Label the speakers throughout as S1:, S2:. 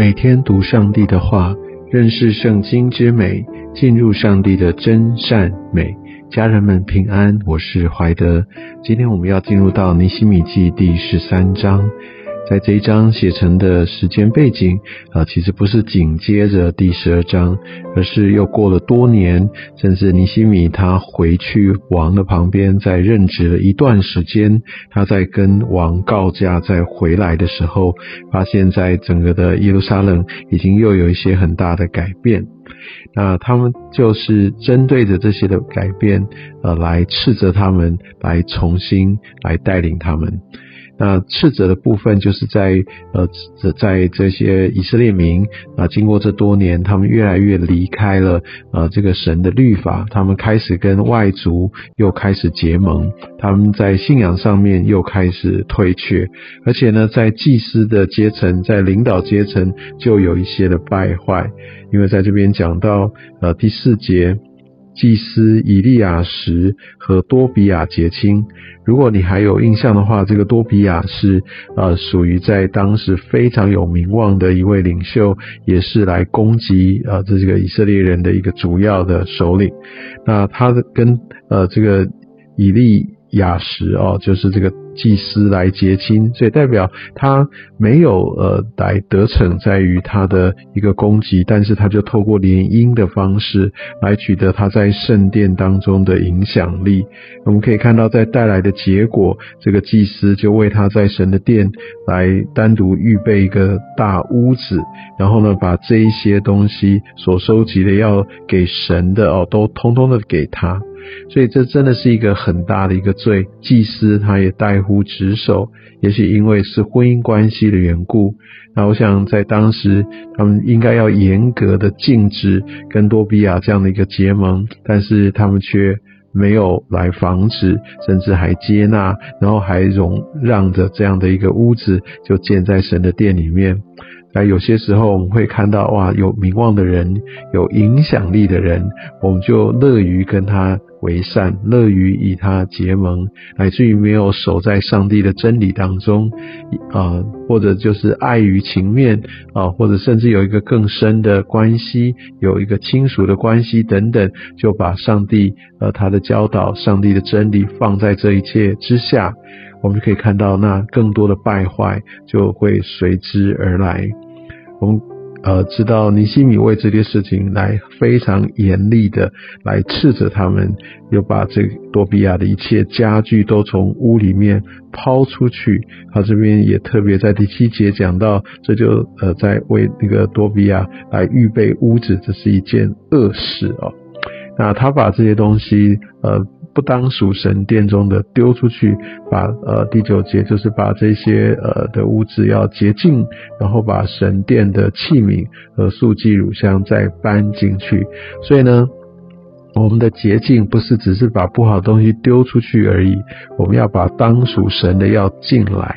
S1: 每天读上帝的话，认识圣经之美，进入上帝的真善美。家人们平安，我是怀德。今天我们要进入到尼西米记第十三章。在这一章写成的时间背景啊，其实不是紧接着第十二章，而是又过了多年，甚至尼西米他回去王的旁边，在任职了一段时间，他在跟王告假，再回来的时候，发现在整个的耶路撒冷已经又有一些很大的改变。那他们就是针对着这些的改变，呃，来斥责他们，来重新来带领他们。那斥责的部分，就是在呃，在这些以色列民啊，经过这多年，他们越来越离开了呃这个神的律法，他们开始跟外族又开始结盟，他们在信仰上面又开始退却，而且呢，在祭司的阶层，在领导阶层就有一些的败坏，因为在这边讲到呃第四节。祭司以利亚什和多比亚结亲。如果你还有印象的话，这个多比亚是呃属于在当时非常有名望的一位领袖，也是来攻击呃这个以色列人的一个主要的首领。那他的跟呃这个以利亚什哦，就是这个。祭司来结亲，所以代表他没有呃来得逞在于他的一个攻击，但是他就透过联姻的方式来取得他在圣殿当中的影响力。我们可以看到，在带来的结果，这个祭司就为他在神的殿来单独预备一个大屋子，然后呢，把这一些东西所收集的要给神的哦，都通通的给他。所以这真的是一个很大的一个罪，祭司他也怠乎职守，也许因为是婚姻关系的缘故。那我想在当时，他们应该要严格的禁止跟多比亚这样的一个结盟，但是他们却没有来防止，甚至还接纳，然后还容让着这样的一个屋子就建在神的殿里面。那有些时候我们会看到，哇，有名望的人，有影响力的人，我们就乐于跟他为善，乐于与他结盟，乃至于没有守在上帝的真理当中，啊，或者就是碍于情面，啊，或者甚至有一个更深的关系，有一个亲属的关系等等，就把上帝呃他的教导、上帝的真理放在这一切之下。我们就可以看到，那更多的败坏就会随之而来。我们呃知道尼西米为这些事情来非常严厉的来斥责他们，又把这多比亚的一切家具都从屋里面抛出去。他这边也特别在第七节讲到，这就呃在为那个多比亚来预备屋子，这是一件恶事哦。那他把这些东西呃。不当属神殿中的丢出去，把呃第九节就是把这些呃的物质要洁净，然后把神殿的器皿和素祭乳香再搬进去。所以呢，我们的洁净不是只是把不好的东西丢出去而已，我们要把当属神的要进来。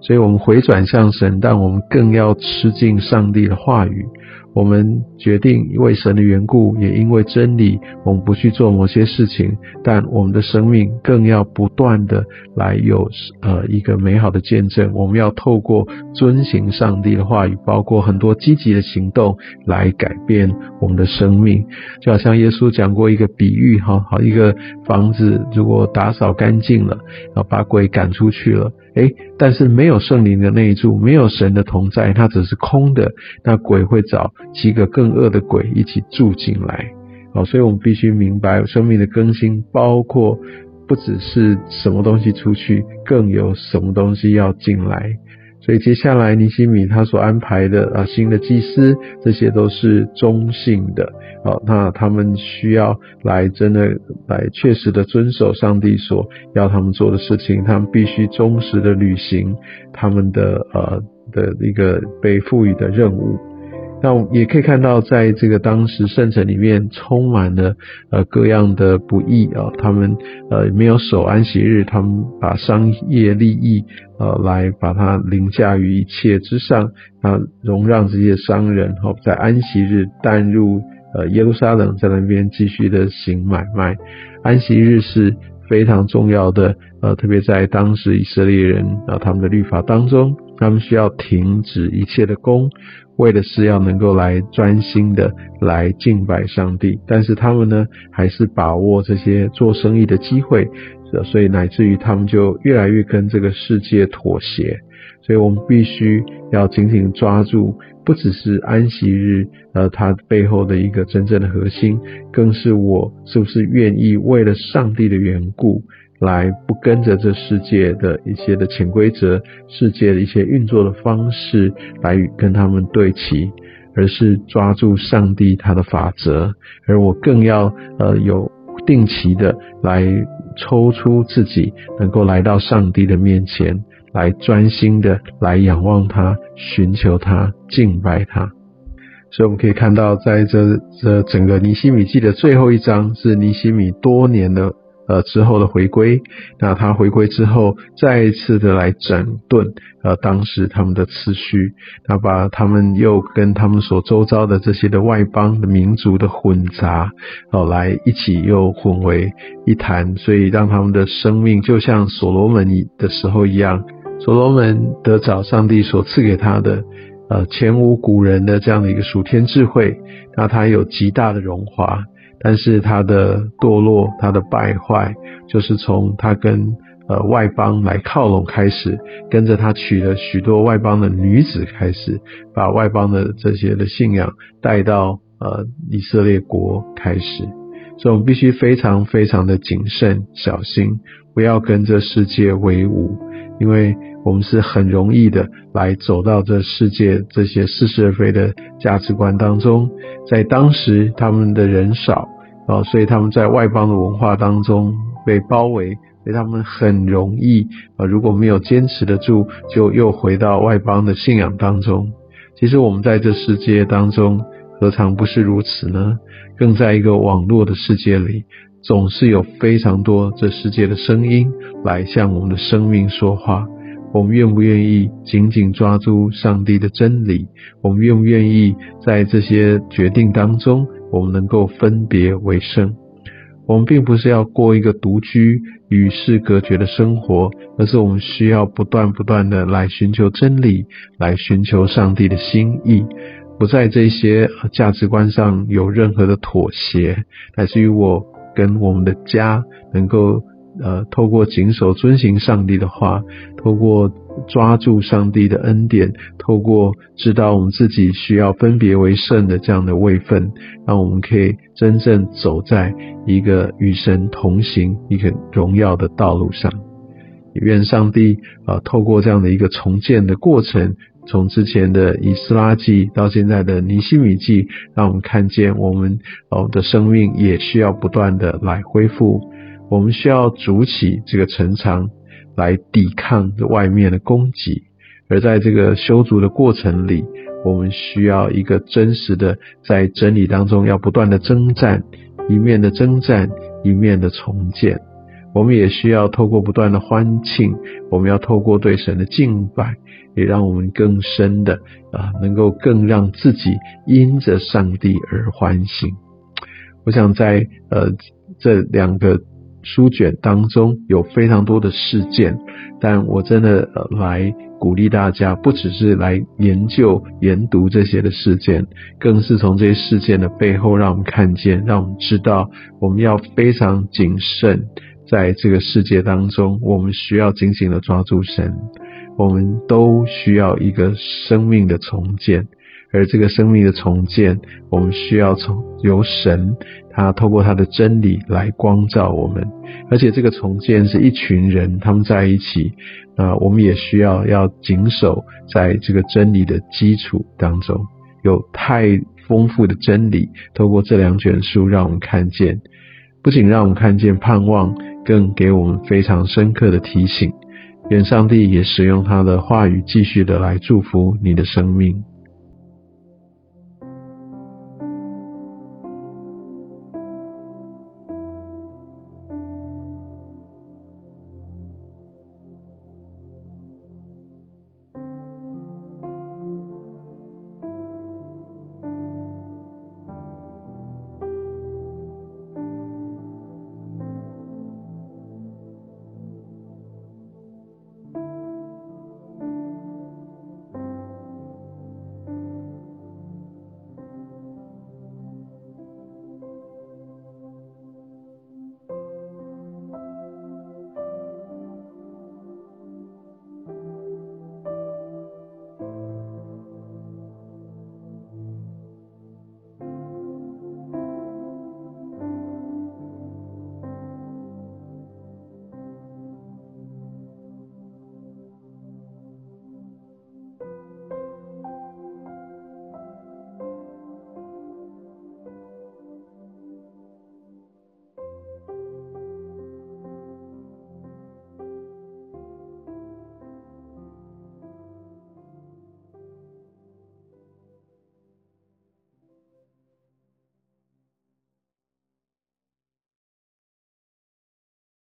S1: 所以我们回转向神，但我们更要吃进上帝的话语。我们决定因为神的缘故，也因为真理，我们不去做某些事情，但我们的生命更要不断的来有呃一个美好的见证。我们要透过遵行上帝的话语，包括很多积极的行动，来改变我们的生命。就好像耶稣讲过一个比喻，哈，好一个房子如果打扫干净了，然后把鬼赶出去了。哎，但是没有圣灵的内住，没有神的同在，它只是空的。那鬼会找几个更恶的鬼一起住进来。好，所以我们必须明白，生命的更新包括不只是什么东西出去，更有什么东西要进来。所以接下来尼西米他所安排的啊新的祭司，这些都是中性的，好，那他们需要来真的来确实的遵守上帝所要他们做的事情，他们必须忠实的履行他们的呃的一个被赋予的任务。那我也可以看到，在这个当时圣城里面充满了呃各样的不义啊，他们呃没有守安息日，他们把商业利益呃来把它凌驾于一切之上，啊容让这些商人哈在安息日淡入呃耶路撒冷，在那边继续的行买卖。安息日是非常重要的，呃特别在当时以色列人啊他们的律法当中。他们需要停止一切的工，为的是要能够来专心的来敬拜上帝。但是他们呢，还是把握这些做生意的机会，所以乃至于他们就越来越跟这个世界妥协。所以我们必须要紧紧抓住，不只是安息日，呃，它背后的一个真正的核心，更是我是不是愿意为了上帝的缘故。来不跟着这世界的一些的潜规则，世界的一些运作的方式来跟他们对齐，而是抓住上帝他的法则，而我更要呃有定期的来抽出自己，能够来到上帝的面前，来专心的来仰望他，寻求他，敬拜他。所以我们可以看到，在这这整个尼西米记的最后一章，是尼西米多年的。呃，之后的回归，那他回归之后，再一次的来整顿呃当时他们的次序，那把他们又跟他们所周遭的这些的外邦的民族的混杂，哦，来一起又混为一谈，所以让他们的生命就像所罗门的时候一样，所罗门得找上帝所赐给他的，呃，前无古人的这样的一个属天智慧，那他有极大的荣华。但是他的堕落，他的败坏，就是从他跟呃外邦来靠拢开始，跟着他娶了许多外邦的女子开始，把外邦的这些的信仰带到呃以色列国开始，所以我们必须非常非常的谨慎小心，不要跟这世界为伍，因为我们是很容易的来走到这世界这些似是而非的价值观当中，在当时他们的人少。啊，所以他们在外邦的文化当中被包围，所以他们很容易啊，如果没有坚持得住，就又回到外邦的信仰当中。其实我们在这世界当中，何尝不是如此呢？更在一个网络的世界里，总是有非常多这世界的声音来向我们的生命说话。我们愿不愿意紧紧抓住上帝的真理？我们愿不愿意在这些决定当中？我们能够分别为生，我们并不是要过一个独居与世隔绝的生活，而是我们需要不断不断的来寻求真理，来寻求上帝的心意，不在这些价值观上有任何的妥协，乃至于我跟我们的家能够呃透过谨守遵行上帝的话，透过。抓住上帝的恩典，透过知道我们自己需要分别为圣的这样的位分，让我们可以真正走在一个与神同行、一个荣耀的道路上。愿上帝啊，透过这样的一个重建的过程，从之前的以斯拉记到现在的尼西米记，让我们看见我们哦的生命也需要不断的来恢复，我们需要筑起这个城墙。来抵抗外面的攻击，而在这个修筑的过程里，我们需要一个真实的在真理当中要不断的征战，一面的征战，一面的重建。我们也需要透过不断的欢庆，我们要透过对神的敬拜，也让我们更深的啊，能够更让自己因着上帝而欢喜。我想在呃这两个。书卷当中有非常多的事件，但我真的来鼓励大家，不只是来研究研读这些的事件，更是从这些事件的背后，让我们看见，让我们知道，我们要非常谨慎，在这个世界当中，我们需要紧紧的抓住神，我们都需要一个生命的重建。而这个生命的重建，我们需要从由神，他透过他的真理来光照我们。而且这个重建是一群人他们在一起，啊，我们也需要要谨守在这个真理的基础当中。有太丰富的真理，透过这两卷书，让我们看见，不仅让我们看见盼望，更给我们非常深刻的提醒。愿上帝也使用他的话语，继续的来祝福你的生命。